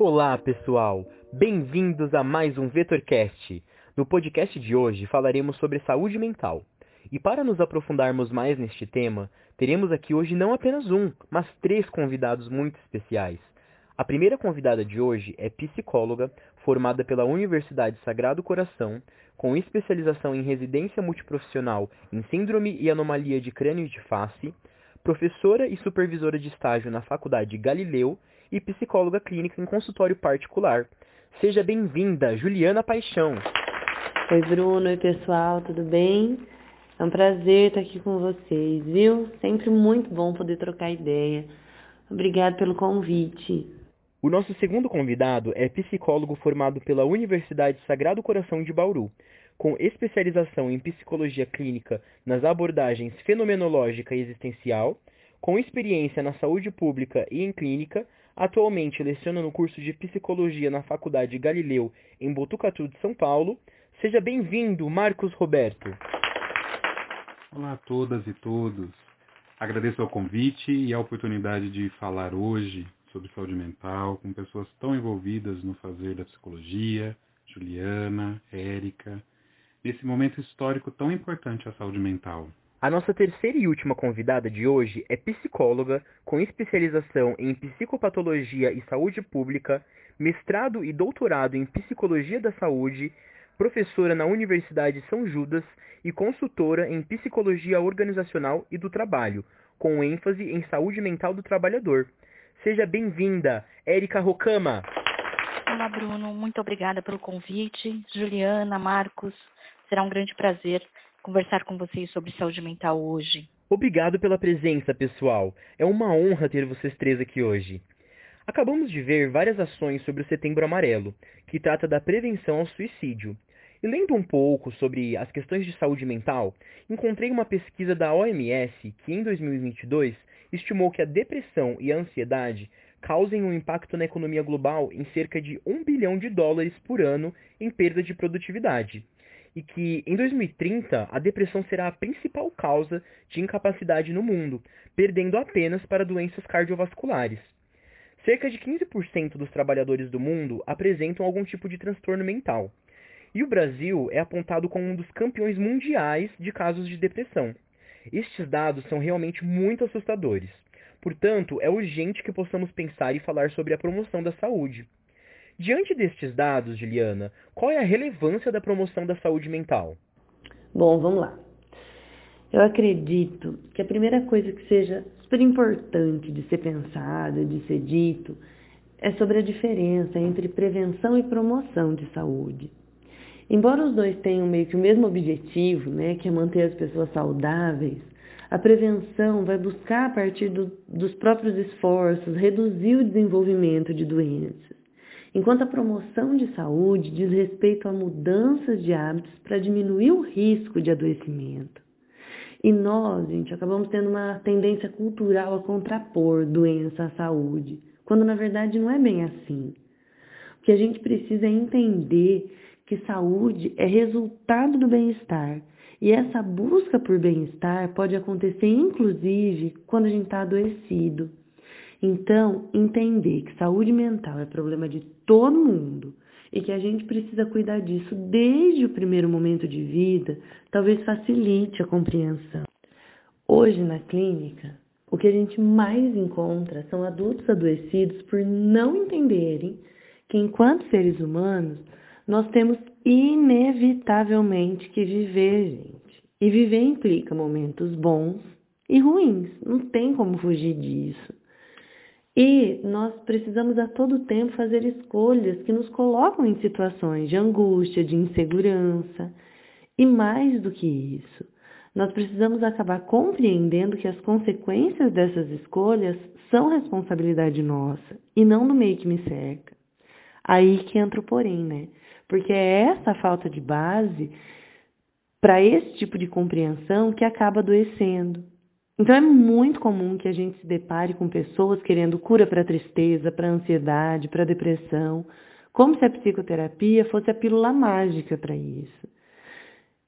Olá, pessoal! Bem-vindos a mais um VetorCast. No podcast de hoje falaremos sobre saúde mental. E para nos aprofundarmos mais neste tema, teremos aqui hoje não apenas um, mas três convidados muito especiais. A primeira convidada de hoje é psicóloga, formada pela Universidade Sagrado Coração, com especialização em residência multiprofissional em síndrome e anomalia de crânio de face, professora e supervisora de estágio na Faculdade Galileu e psicóloga clínica em consultório particular. Seja bem-vinda, Juliana Paixão. Oi, Bruno. Oi, pessoal, tudo bem? É um prazer estar aqui com vocês, viu? Sempre muito bom poder trocar ideia. Obrigado pelo convite. O nosso segundo convidado é psicólogo formado pela Universidade Sagrado Coração de Bauru, com especialização em psicologia clínica nas abordagens fenomenológica e existencial, com experiência na saúde pública e em clínica, atualmente leciona no curso de psicologia na Faculdade Galileu, em Botucatu de São Paulo. Seja bem-vindo, Marcos Roberto. Olá a todas e todos. Agradeço o convite e a oportunidade de falar hoje sobre saúde mental com pessoas tão envolvidas no fazer da psicologia, Juliana, Érica, nesse momento histórico tão importante à saúde mental. A nossa terceira e última convidada de hoje é psicóloga com especialização em psicopatologia e saúde pública, mestrado e doutorado em psicologia da saúde, professora na Universidade São Judas e consultora em psicologia organizacional e do trabalho, com ênfase em saúde mental do trabalhador. Seja bem-vinda, Érica Rocama. Olá, Bruno. Muito obrigada pelo convite. Juliana, Marcos, será um grande prazer conversar com vocês sobre saúde mental hoje. Obrigado pela presença, pessoal. É uma honra ter vocês três aqui hoje. Acabamos de ver várias ações sobre o Setembro Amarelo, que trata da prevenção ao suicídio. E lendo um pouco sobre as questões de saúde mental, encontrei uma pesquisa da OMS que, em 2022, estimou que a depressão e a ansiedade causem um impacto na economia global em cerca de 1 bilhão de dólares por ano em perda de produtividade. E que, em 2030, a depressão será a principal causa de incapacidade no mundo, perdendo apenas para doenças cardiovasculares. Cerca de 15% dos trabalhadores do mundo apresentam algum tipo de transtorno mental. E o Brasil é apontado como um dos campeões mundiais de casos de depressão. Estes dados são realmente muito assustadores. Portanto, é urgente que possamos pensar e falar sobre a promoção da saúde. Diante destes dados, Juliana, qual é a relevância da promoção da saúde mental? Bom, vamos lá. Eu acredito que a primeira coisa que seja super importante de ser pensada, de ser dito, é sobre a diferença entre prevenção e promoção de saúde. Embora os dois tenham meio que o mesmo objetivo, né, que é manter as pessoas saudáveis, a prevenção vai buscar, a partir do, dos próprios esforços, reduzir o desenvolvimento de doenças, enquanto a promoção de saúde diz respeito a mudanças de hábitos para diminuir o risco de adoecimento. E nós, gente, acabamos tendo uma tendência cultural a contrapor doença à saúde, quando na verdade não é bem assim. O que a gente precisa é entender que saúde é resultado do bem-estar. E essa busca por bem-estar pode acontecer, inclusive, quando a gente está adoecido. Então, entender que saúde mental é problema de todo mundo e que a gente precisa cuidar disso desde o primeiro momento de vida, talvez facilite a compreensão. Hoje, na clínica, o que a gente mais encontra são adultos adoecidos por não entenderem que, enquanto seres humanos, nós temos inevitavelmente que viver, gente. E viver implica momentos bons e ruins, não tem como fugir disso. E nós precisamos a todo tempo fazer escolhas que nos colocam em situações de angústia, de insegurança. E mais do que isso, nós precisamos acabar compreendendo que as consequências dessas escolhas são responsabilidade nossa e não do meio que me cerca. Aí que entra o porém, né? Porque é essa falta de base para esse tipo de compreensão que acaba adoecendo. Então é muito comum que a gente se depare com pessoas querendo cura para tristeza, para ansiedade, para depressão, como se a psicoterapia fosse a pílula mágica para isso.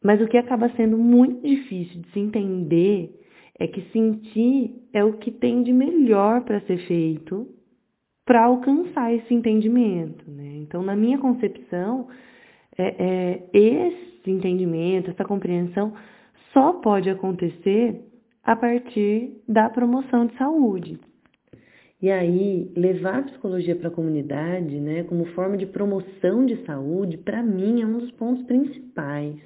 Mas o que acaba sendo muito difícil de se entender é que sentir é o que tem de melhor para ser feito para alcançar esse entendimento. Né? Então, na minha concepção, é, é, esse entendimento, essa compreensão só pode acontecer a partir da promoção de saúde. E aí, levar a psicologia para a comunidade, né, como forma de promoção de saúde, para mim é um dos pontos principais.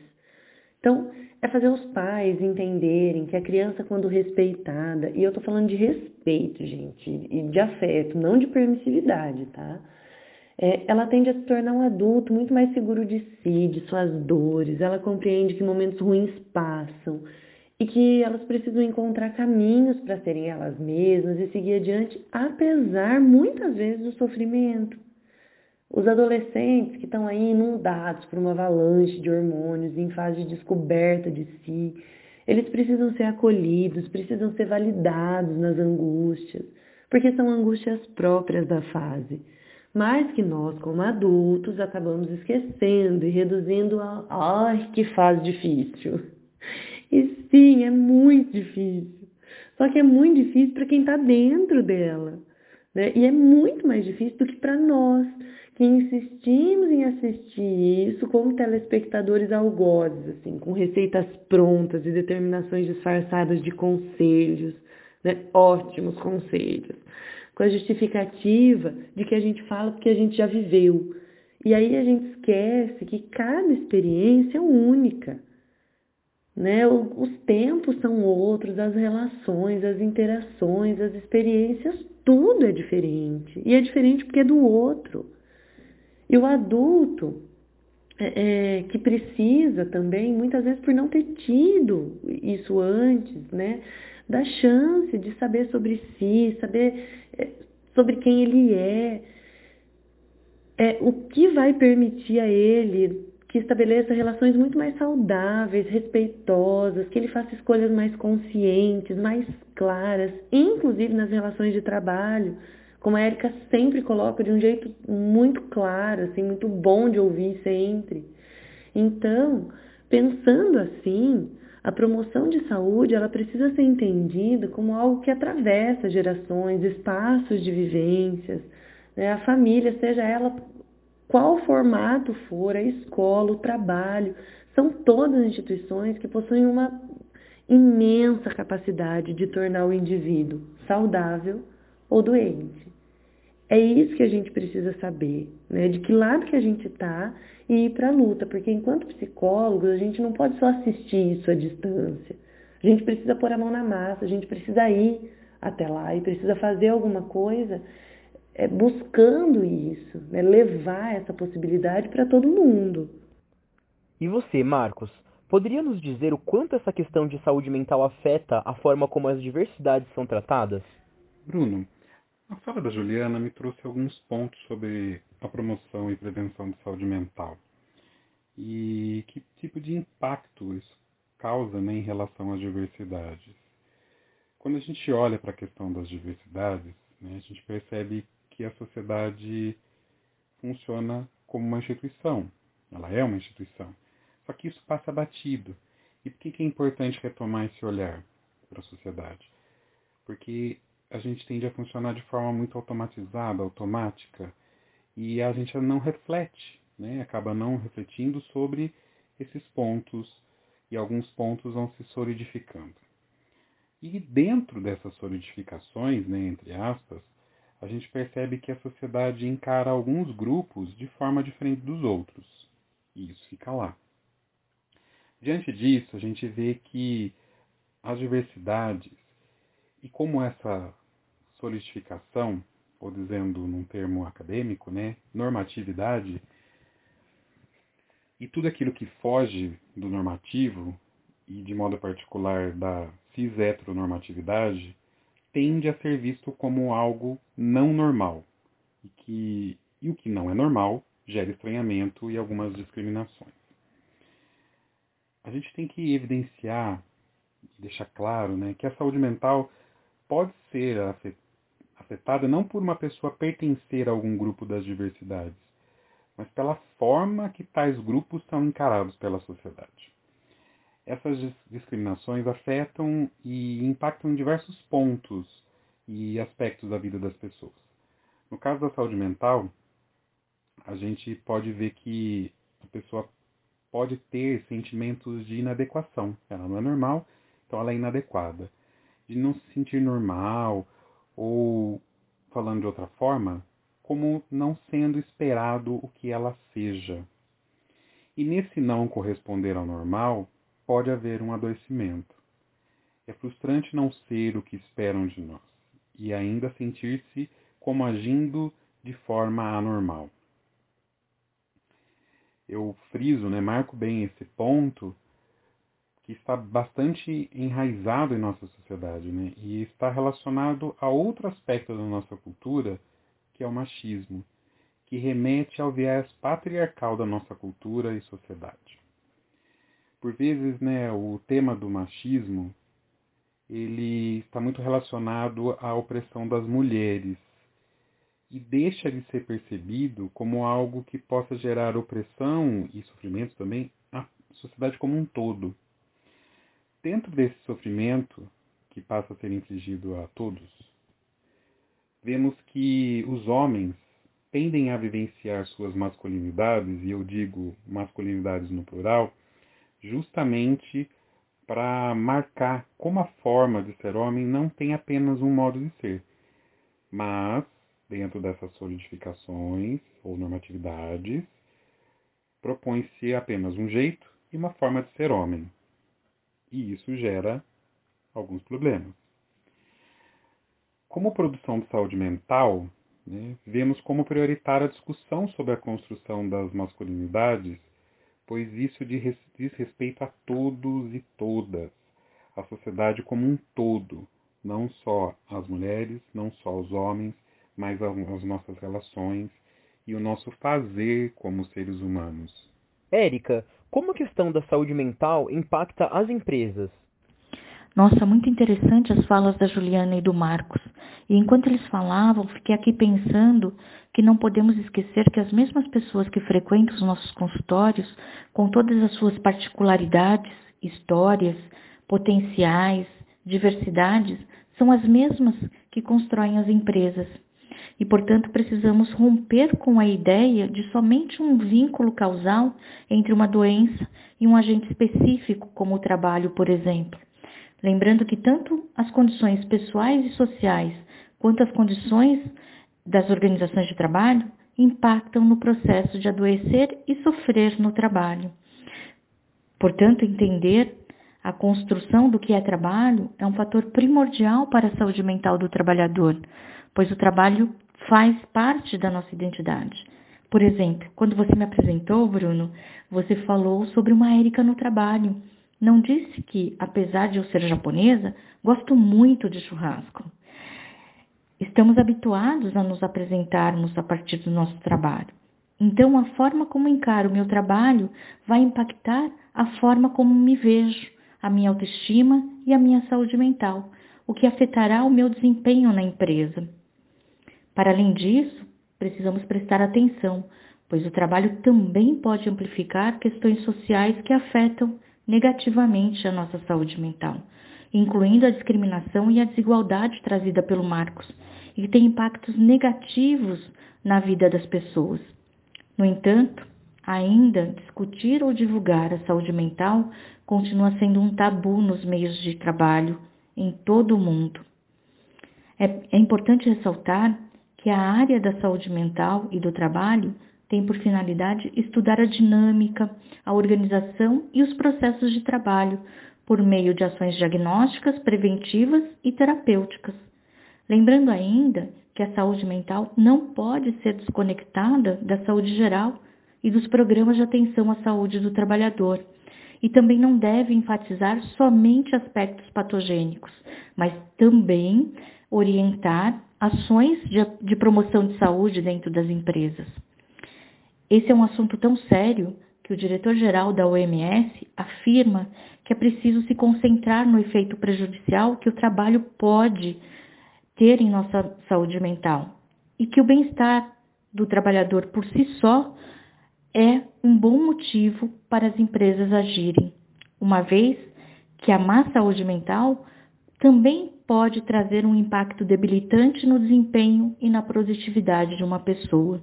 Então, é fazer os pais entenderem que a criança, quando respeitada, e eu estou falando de respeito, gente, e de afeto, não de permissividade, tá? É, ela tende a se tornar um adulto muito mais seguro de si, de suas dores, ela compreende que momentos ruins passam e que elas precisam encontrar caminhos para serem elas mesmas e seguir adiante, apesar muitas vezes do sofrimento. Os adolescentes que estão aí inundados por uma avalanche de hormônios em fase de descoberta de si, eles precisam ser acolhidos, precisam ser validados nas angústias, porque são angústias próprias da fase. Mas que nós, como adultos, acabamos esquecendo e reduzindo a. Ai, que fase difícil! E sim, é muito difícil. Só que é muito difícil para quem está dentro dela. Né? E é muito mais difícil do que para nós, que insistimos em assistir isso como telespectadores algozes, assim, com receitas prontas e determinações disfarçadas de conselhos, né? ótimos conselhos, com a justificativa de que a gente fala porque a gente já viveu. E aí a gente esquece que cada experiência é única. Né? Os tempos são outros, as relações, as interações, as experiências, tudo é diferente. E é diferente porque é do outro. E o adulto, é, é, que precisa também, muitas vezes por não ter tido isso antes, né? Da chance de saber sobre si, saber é, sobre quem ele é, é, o que vai permitir a ele que estabeleça relações muito mais saudáveis, respeitosas, que ele faça escolhas mais conscientes, mais claras, inclusive nas relações de trabalho, como a Érica sempre coloca de um jeito muito claro, assim, muito bom de ouvir sempre. Então, pensando assim, a promoção de saúde ela precisa ser entendida como algo que atravessa gerações, espaços de vivências, né? a família, seja ela qual formato for, a escola, o trabalho, são todas instituições que possuem uma imensa capacidade de tornar o indivíduo saudável ou doente. É isso que a gente precisa saber, né? De que lado que a gente está e ir para a luta, porque enquanto psicólogos a gente não pode só assistir isso à distância. A gente precisa pôr a mão na massa, a gente precisa ir até lá e precisa fazer alguma coisa é, buscando isso, né, levar essa possibilidade para todo mundo. E você, Marcos, poderia nos dizer o quanto essa questão de saúde mental afeta a forma como as diversidades são tratadas? Bruno, a fala da Juliana me trouxe alguns pontos sobre a promoção e prevenção de saúde mental. E que tipo de impacto isso causa né, em relação às diversidades. Quando a gente olha para a questão das diversidades, né, a gente percebe que a sociedade funciona como uma instituição. Ela é uma instituição. Só que isso passa batido. E por que é importante retomar esse olhar para a sociedade? Porque a gente tende a funcionar de forma muito automatizada, automática, e a gente não reflete, né? acaba não refletindo sobre esses pontos, e alguns pontos vão se solidificando. E dentro dessas solidificações, né, entre aspas, a gente percebe que a sociedade encara alguns grupos de forma diferente dos outros. E isso fica lá. Diante disso, a gente vê que as diversidades e como essa solidificação, ou dizendo num termo acadêmico, né, normatividade, e tudo aquilo que foge do normativo, e de modo particular da cis-heteronormatividade, tende a ser visto como algo não normal e que e o que não é normal gera estranhamento e algumas discriminações. A gente tem que evidenciar, deixar claro, né, que a saúde mental pode ser afetada não por uma pessoa pertencer a algum grupo das diversidades, mas pela forma que tais grupos são encarados pela sociedade. Essas discriminações afetam e impactam diversos pontos e aspectos da vida das pessoas. No caso da saúde mental, a gente pode ver que a pessoa pode ter sentimentos de inadequação. Ela não é normal, então ela é inadequada. De não se sentir normal, ou, falando de outra forma, como não sendo esperado o que ela seja. E nesse não corresponder ao normal, pode haver um adoecimento. É frustrante não ser o que esperam de nós e ainda sentir-se como agindo de forma anormal. Eu friso, né, marco bem esse ponto que está bastante enraizado em nossa sociedade né, e está relacionado a outro aspecto da nossa cultura, que é o machismo, que remete ao viés patriarcal da nossa cultura e sociedade. Por vezes, né, o tema do machismo ele está muito relacionado à opressão das mulheres e deixa de ser percebido como algo que possa gerar opressão e sofrimento também à sociedade como um todo. Dentro desse sofrimento que passa a ser infligido a todos, vemos que os homens tendem a vivenciar suas masculinidades, e eu digo masculinidades no plural, justamente para marcar como a forma de ser homem não tem apenas um modo de ser, mas, dentro dessas solidificações ou normatividades, propõe-se apenas um jeito e uma forma de ser homem. E isso gera alguns problemas. Como produção de saúde mental, né, vemos como prioritária a discussão sobre a construção das masculinidades pois isso diz respeito a todos e todas, a sociedade como um todo, não só as mulheres, não só os homens, mas as nossas relações e o nosso fazer como seres humanos. Érica, como a questão da saúde mental impacta as empresas? Nossa, muito interessante as falas da Juliana e do Marcos. E enquanto eles falavam, fiquei aqui pensando que não podemos esquecer que as mesmas pessoas que frequentam os nossos consultórios, com todas as suas particularidades, histórias, potenciais, diversidades, são as mesmas que constroem as empresas. E, portanto, precisamos romper com a ideia de somente um vínculo causal entre uma doença e um agente específico, como o trabalho, por exemplo. Lembrando que tanto as condições pessoais e sociais quanto as condições das organizações de trabalho impactam no processo de adoecer e sofrer no trabalho. Portanto, entender a construção do que é trabalho é um fator primordial para a saúde mental do trabalhador, pois o trabalho faz parte da nossa identidade. Por exemplo, quando você me apresentou, Bruno, você falou sobre uma Érica no trabalho não disse que, apesar de eu ser japonesa, gosto muito de churrasco. Estamos habituados a nos apresentarmos a partir do nosso trabalho. Então, a forma como encaro o meu trabalho vai impactar a forma como me vejo, a minha autoestima e a minha saúde mental, o que afetará o meu desempenho na empresa. Para além disso, precisamos prestar atenção, pois o trabalho também pode amplificar questões sociais que afetam negativamente a nossa saúde mental, incluindo a discriminação e a desigualdade trazida pelo Marcos, e tem impactos negativos na vida das pessoas. No entanto, ainda discutir ou divulgar a saúde mental continua sendo um tabu nos meios de trabalho em todo o mundo. É, é importante ressaltar que a área da saúde mental e do trabalho tem por finalidade estudar a dinâmica, a organização e os processos de trabalho por meio de ações diagnósticas, preventivas e terapêuticas. Lembrando ainda que a saúde mental não pode ser desconectada da saúde geral e dos programas de atenção à saúde do trabalhador, e também não deve enfatizar somente aspectos patogênicos, mas também orientar ações de, promoção de saúde dentro das empresas. Esse é um assunto tão sério que o diretor-geral da OMS afirma que é preciso se concentrar no efeito prejudicial que o trabalho pode ter em nossa saúde mental e que o bem-estar do trabalhador por si só é um bom motivo para as empresas agirem, uma vez que a má saúde mental também pode trazer um impacto debilitante no desempenho e na produtividade de uma pessoa.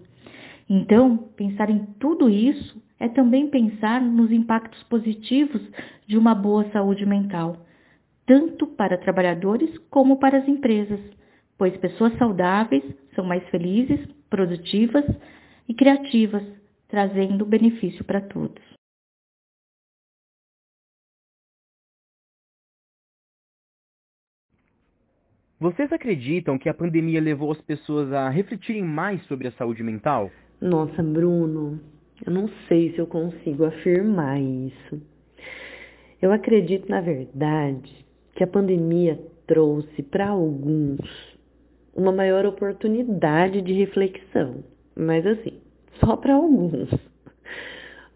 Então, pensar em tudo isso é também pensar nos impactos positivos de uma boa saúde mental, tanto para trabalhadores como para as empresas, pois pessoas saudáveis são mais felizes, produtivas e criativas, trazendo benefício para todos. Vocês acreditam que a pandemia levou as pessoas a refletirem mais sobre a saúde mental? Nossa, Bruno, eu não sei se eu consigo afirmar isso. Eu acredito, na verdade, que a pandemia trouxe para alguns uma maior oportunidade de reflexão, mas assim, só para alguns.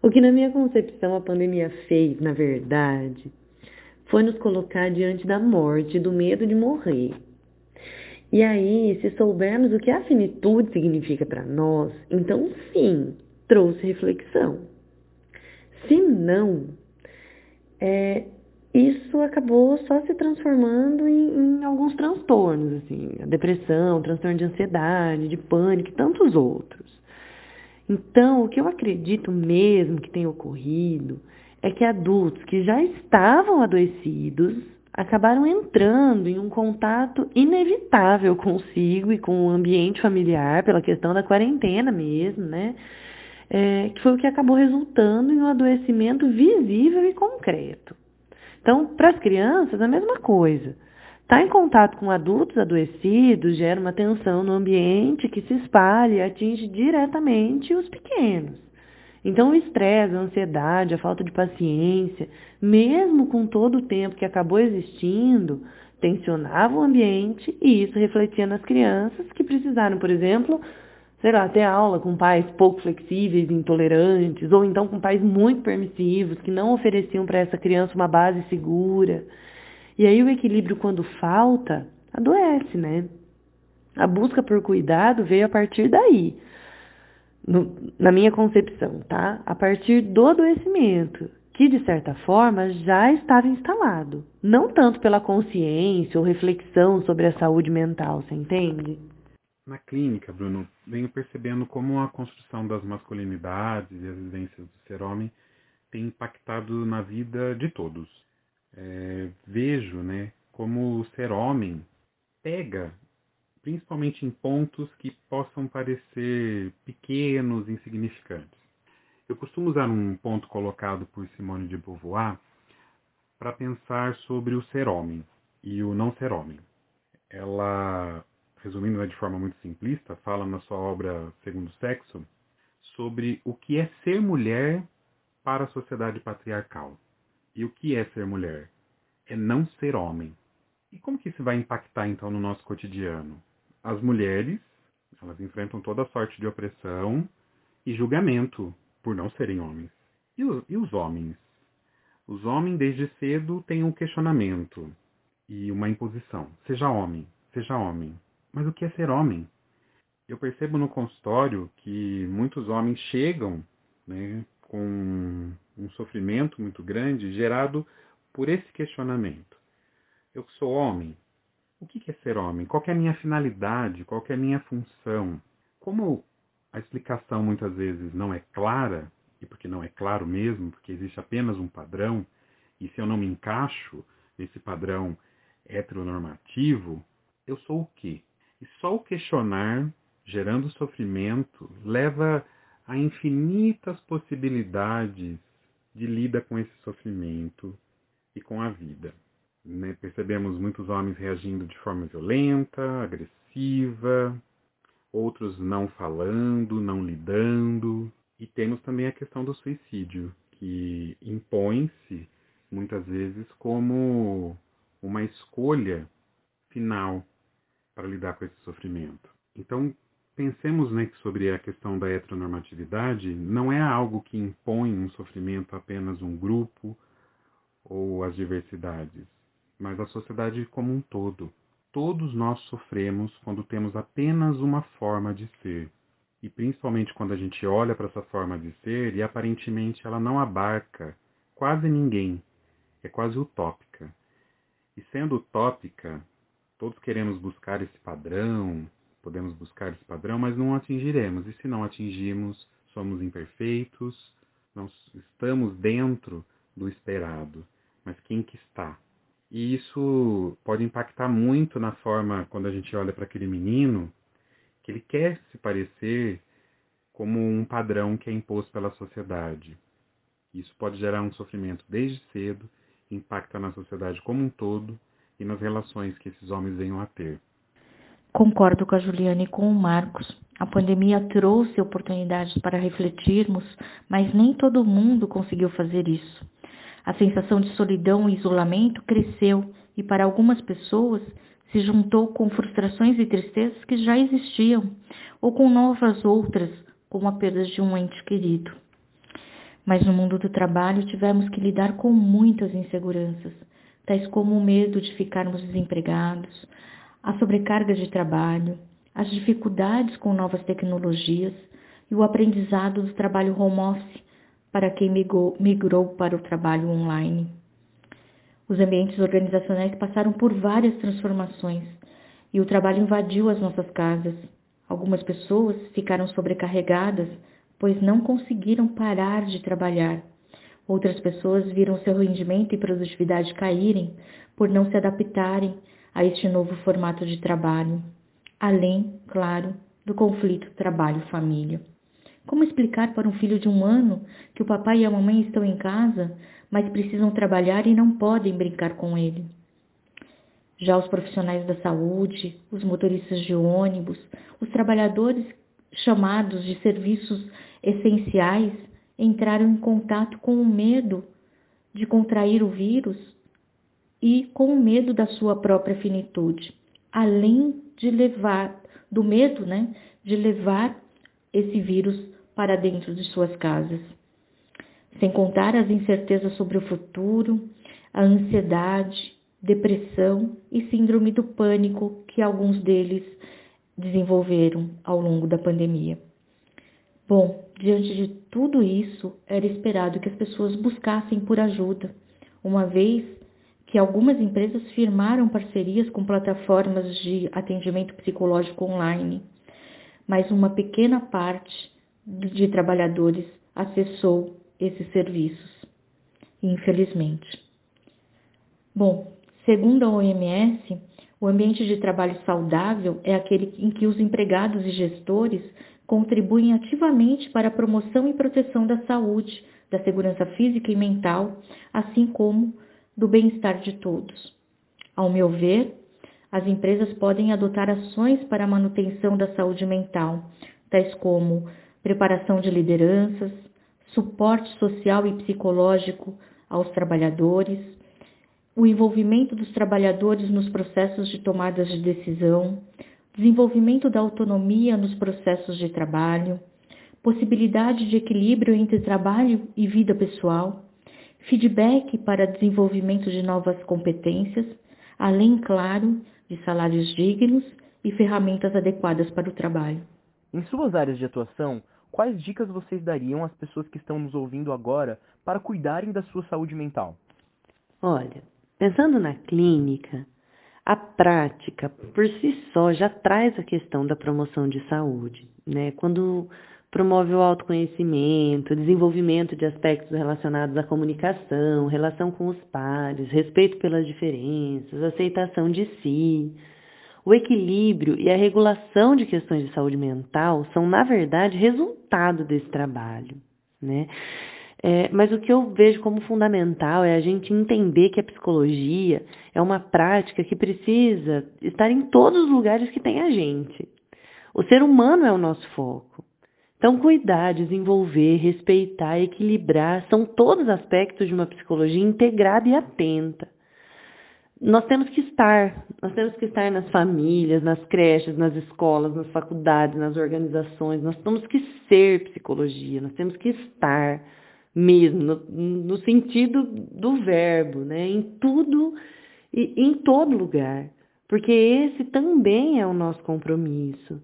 O que, na minha concepção, a pandemia fez, na verdade, foi nos colocar diante da morte, do medo de morrer. E aí, se soubermos o que a finitude significa para nós, então sim, trouxe reflexão. Se não, é, isso acabou só se transformando em, em, alguns transtornos, assim, depressão, transtorno de ansiedade, de pânico e tantos outros. Então, o que eu acredito mesmo que tenha ocorrido é que adultos que já estavam adoecidos acabaram entrando em um contato inevitável consigo e com o ambiente familiar, pela questão da quarentena mesmo, né? É, que foi o que acabou resultando em um adoecimento visível e concreto. Então, para as crianças, a mesma coisa. Estar tá em contato com adultos adoecidos gera uma tensão no ambiente que se espalha e atinge diretamente os pequenos. Então, o estresse, a ansiedade, a falta de paciência, mesmo com todo o tempo que acabou existindo, tensionava o ambiente e isso refletia nas crianças que precisaram, por exemplo, sei lá, ter aula com pais pouco flexíveis, intolerantes, ou então com pais muito permissivos, que não ofereciam para essa criança uma base segura. E aí o equilíbrio, quando falta, adoece, né? A busca por cuidado veio a partir daí no, na minha concepção, tá? A partir do adoecimento, que de certa forma já estava instalado, não tanto pela consciência ou reflexão sobre a saúde mental, você entende? Na clínica, Bruno, venho percebendo como a construção das masculinidades e as vivências do ser homem tem impactado na vida de todos. É, vejo, né, como o ser homem pega principalmente em pontos que possam parecer pequenos, insignificantes. Eu costumo usar um ponto colocado por Simone de Beauvoir para pensar sobre o ser homem e o não ser homem. Ela, resumindo né, de forma muito simplista, fala na sua obra Segundo Sexo sobre o que é ser mulher para a sociedade patriarcal. E o que é ser mulher? É não ser homem. E como que isso vai impactar então no nosso cotidiano? As mulheres, elas enfrentam toda sorte de opressão e julgamento por não serem homens. E, os, e os homens? Os homens, desde cedo, têm um questionamento e uma imposição. Seja homem, seja homem. Mas o que é ser homem? Eu percebo no consultório que muitos homens chegam né, com um sofrimento muito grande gerado por esse questionamento. Eu sou homem, o que é ser homem? Qual é a minha finalidade? Qual é a minha função? Como a explicação muitas vezes não é clara, e porque não é claro mesmo, porque existe apenas um padrão, e se eu não me encaixo nesse padrão heteronormativo, eu sou o quê? E só o questionar, gerando sofrimento, leva a infinitas possibilidades de lida com esse sofrimento e com a vida. Né? Percebemos muitos homens reagindo de forma violenta, agressiva, outros não falando, não lidando. E temos também a questão do suicídio, que impõe-se muitas vezes como uma escolha final para lidar com esse sofrimento. Então, pensemos né, que sobre a questão da heteronormatividade, não é algo que impõe um sofrimento a apenas um grupo ou as diversidades mas a sociedade como um todo. Todos nós sofremos quando temos apenas uma forma de ser. E principalmente quando a gente olha para essa forma de ser e aparentemente ela não abarca quase ninguém. É quase utópica. E sendo utópica, Todos queremos buscar esse padrão, podemos buscar esse padrão, mas não atingiremos. E se não atingirmos, somos imperfeitos, não estamos dentro do esperado. Mas quem que está? E isso pode impactar muito na forma quando a gente olha para aquele menino, que ele quer se parecer como um padrão que é imposto pela sociedade. Isso pode gerar um sofrimento desde cedo, impacta na sociedade como um todo e nas relações que esses homens venham a ter. Concordo com a Juliana e com o Marcos. A pandemia trouxe oportunidades para refletirmos, mas nem todo mundo conseguiu fazer isso. A sensação de solidão e isolamento cresceu e para algumas pessoas se juntou com frustrações e tristezas que já existiam, ou com novas outras, como a perda de um ente querido. Mas no mundo do trabalho tivemos que lidar com muitas inseguranças, tais como o medo de ficarmos desempregados, a sobrecarga de trabalho, as dificuldades com novas tecnologias e o aprendizado do trabalho home office para quem migrou, para o trabalho online. Os ambientes organizacionais passaram por várias transformações e o trabalho invadiu as nossas casas. Algumas pessoas ficaram sobrecarregadas, pois não conseguiram parar de trabalhar. Outras pessoas viram seu rendimento e produtividade caírem por não se adaptarem a este novo formato de trabalho, além, claro, do conflito trabalho-família. Como explicar para um filho de um ano que o papai e a mamãe estão em casa, mas precisam trabalhar e não podem brincar com ele? Já os profissionais da saúde, os motoristas de ônibus, os trabalhadores chamados de serviços essenciais entraram em contato com o medo de contrair o vírus e com o medo da sua própria finitude, além de levar do medo, né, de levar esse vírus para dentro de suas casas. Sem contar as incertezas sobre o futuro, a ansiedade, depressão e síndrome do pânico que alguns deles desenvolveram ao longo da pandemia. Bom, diante de tudo isso, era esperado que as pessoas buscassem por ajuda, uma vez que algumas empresas firmaram parcerias com plataformas de atendimento psicológico online, mas uma pequena parte de trabalhadores acessou esses serviços, infelizmente. Bom, segundo a OMS, o ambiente de trabalho saudável é aquele em que os empregados e gestores contribuem ativamente para a promoção e proteção da saúde, da segurança física e mental, assim como do bem-estar de todos. Ao meu ver, as empresas podem adotar ações para a manutenção da saúde mental, tais como preparação de lideranças, suporte social e psicológico aos trabalhadores, o envolvimento dos trabalhadores nos processos de tomadas de decisão, desenvolvimento da autonomia nos processos de trabalho, possibilidade de equilíbrio entre trabalho e vida pessoal, feedback para desenvolvimento de novas competências, além, claro, de salários dignos e ferramentas adequadas para o trabalho. Em suas áreas de atuação, quais dicas vocês dariam às pessoas que estão nos ouvindo agora para cuidarem da sua saúde mental? Olha, pensando na clínica, a prática por si só já traz a questão da promoção de saúde, né? Quando promove o autoconhecimento, desenvolvimento de aspectos relacionados à comunicação, relação com os pares, respeito pelas diferenças, aceitação de si, o equilíbrio e a regulação de questões de saúde mental são, na verdade, resultado desse trabalho. Né? É, mas o que eu vejo como fundamental é a gente entender que a psicologia é uma prática que precisa estar em todos os lugares que tem a gente. O ser humano é o nosso foco. Então, cuidar, desenvolver, respeitar, equilibrar são todos aspectos de uma psicologia integrada e atenta nós temos que estar, nós temos que estar nas famílias, nas creches, nas escolas, nas faculdades, nas organizações, nós temos que ser psicologia, nós temos que estar mesmo, no, no sentido do verbo, né? em tudo e em todo lugar, porque esse também é o nosso compromisso.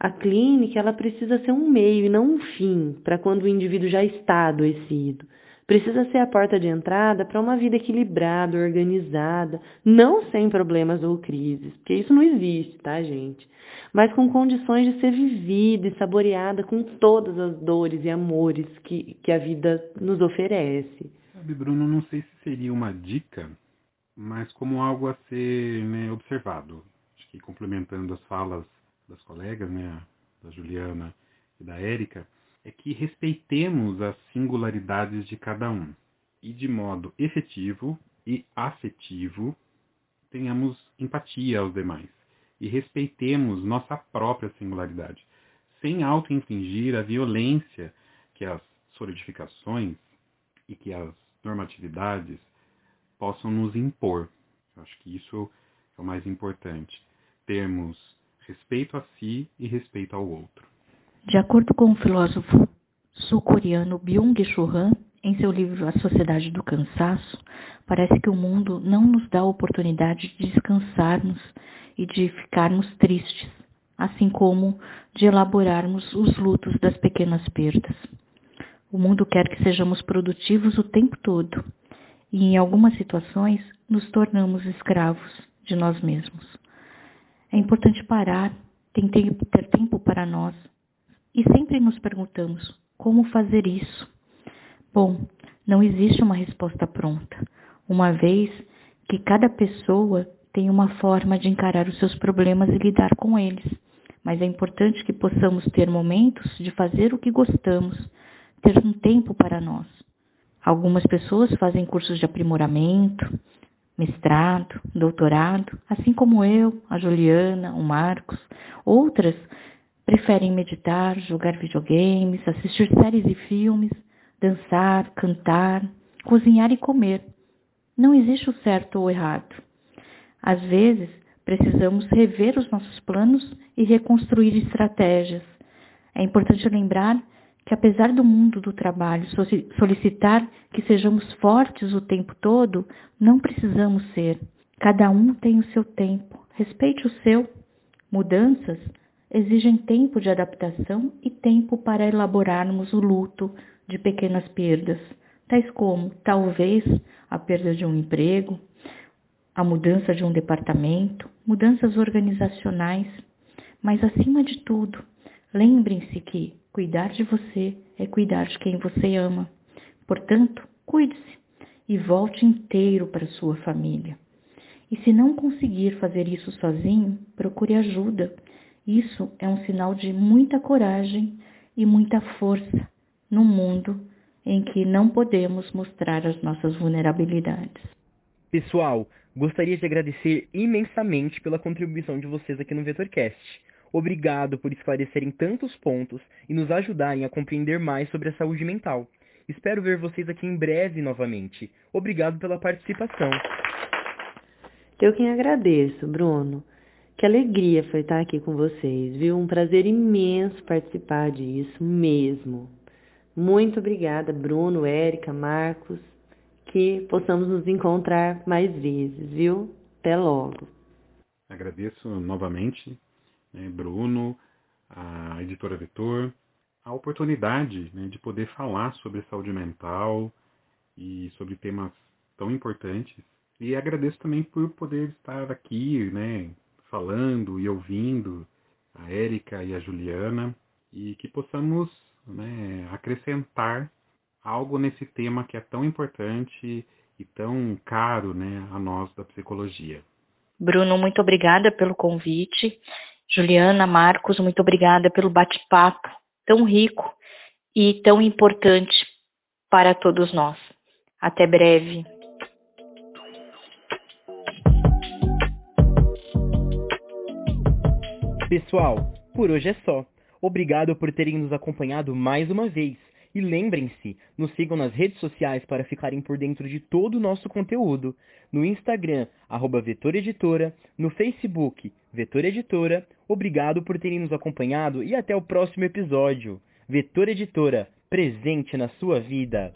A clínica ela precisa ser um meio e não um fim para quando o indivíduo já está adoecido Precisa ser a porta de entrada para uma vida equilibrada, organizada, não sem problemas ou crises, porque isso não existe, tá, gente? Mas com condições de ser vivida e saboreada com todas as dores e amores que, que a vida nos oferece. Sabe, Bruno, não sei se seria uma dica, mas como algo a ser né, observado. Acho que complementando as falas das colegas, né, da Juliana e da Érica, é que respeitemos as singularidades de cada um e de modo efetivo e afetivo tenhamos empatia aos demais e respeitemos nossa própria singularidade, sem auto-infligir a violência que as solidificações e que as normatividades possam nos impor. Eu acho que isso é o mais importante. Termos respeito a si e respeito ao outro. De acordo com o filósofo sul-coreano Byung-Chul Han, em seu livro A Sociedade do Cansaço, parece que o mundo não nos dá a oportunidade de descansarmos e de ficarmos tristes, assim como de elaborarmos os lutos das pequenas perdas. O mundo quer que sejamos produtivos o tempo todo e, em algumas situações, nos tornamos escravos de nós mesmos. É importante parar, ter tempo para nós sempre nos perguntamos como fazer isso. Bom, não existe uma resposta pronta, uma vez que cada pessoa tem uma forma de encarar os seus problemas e lidar com eles. Mas é importante que possamos ter momentos de fazer o que gostamos, ter um tempo para nós. Algumas pessoas fazem cursos de aprimoramento, mestrado, doutorado, assim como eu, a Juliana, o Marcos. Outras Preferem meditar, jogar videogames, assistir séries e filmes, dançar, cantar, cozinhar e comer. Não existe o certo ou errado. Às vezes, precisamos rever os nossos planos e reconstruir estratégias. É importante lembrar que, apesar do mundo do trabalho solicitar que sejamos fortes o tempo todo, não precisamos ser. Cada um tem o seu tempo. Respeite o seu. Mudanças exigem tempo de adaptação e tempo para elaborarmos o luto de pequenas perdas, tais como, talvez, a perda de um emprego, a mudança de um departamento, mudanças organizacionais. Mas, acima de tudo, lembrem-se que cuidar de você é cuidar de quem você ama. Portanto, cuide-se e volte inteiro para sua família. E se não conseguir fazer isso sozinho, procure ajuda isso é um sinal de muita coragem e muita força no mundo em que não podemos mostrar as nossas vulnerabilidades. Pessoal, gostaria de agradecer imensamente pela contribuição de vocês aqui no VetorCast. Obrigado por esclarecerem tantos pontos e nos ajudarem a compreender mais sobre a saúde mental. Espero ver vocês aqui em breve novamente. Obrigado pela participação. Eu quem agradeço, Bruno. Que alegria foi estar aqui com vocês, viu? Um prazer imenso participar disso mesmo. Muito obrigada, Bruno, Érica, Marcos. Que possamos nos encontrar mais vezes, viu? Até logo. Agradeço novamente, né, Bruno, a editora Vetor, a oportunidade né, de poder falar sobre saúde mental e sobre temas tão importantes. E agradeço também por poder estar aqui, né, falando e ouvindo a Érica e a Juliana e que possamos né, acrescentar algo nesse tema que é tão importante e tão caro né, a nós da psicologia. Bruno, muito obrigada pelo convite. Juliana, Marcos, muito obrigada pelo bate-papo tão rico e tão importante para todos nós. Até breve. Pessoal, por hoje é só. Obrigado por terem nos acompanhado mais uma vez. E lembrem-se, nos sigam nas redes sociais para ficarem por dentro de todo o nosso conteúdo. No Instagram, arroba Vetor Editora, no Facebook, Vetor Editora. Obrigado por terem nos acompanhado e até o próximo episódio. Vetor Editora, presente na sua vida.